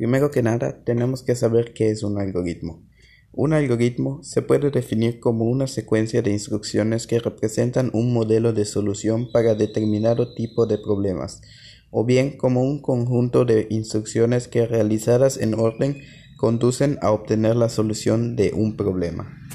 Primero que nada, tenemos que saber qué es un algoritmo. Un algoritmo se puede definir como una secuencia de instrucciones que representan un modelo de solución para determinado tipo de problemas, o bien como un conjunto de instrucciones que realizadas en orden conducen a obtener la solución de un problema.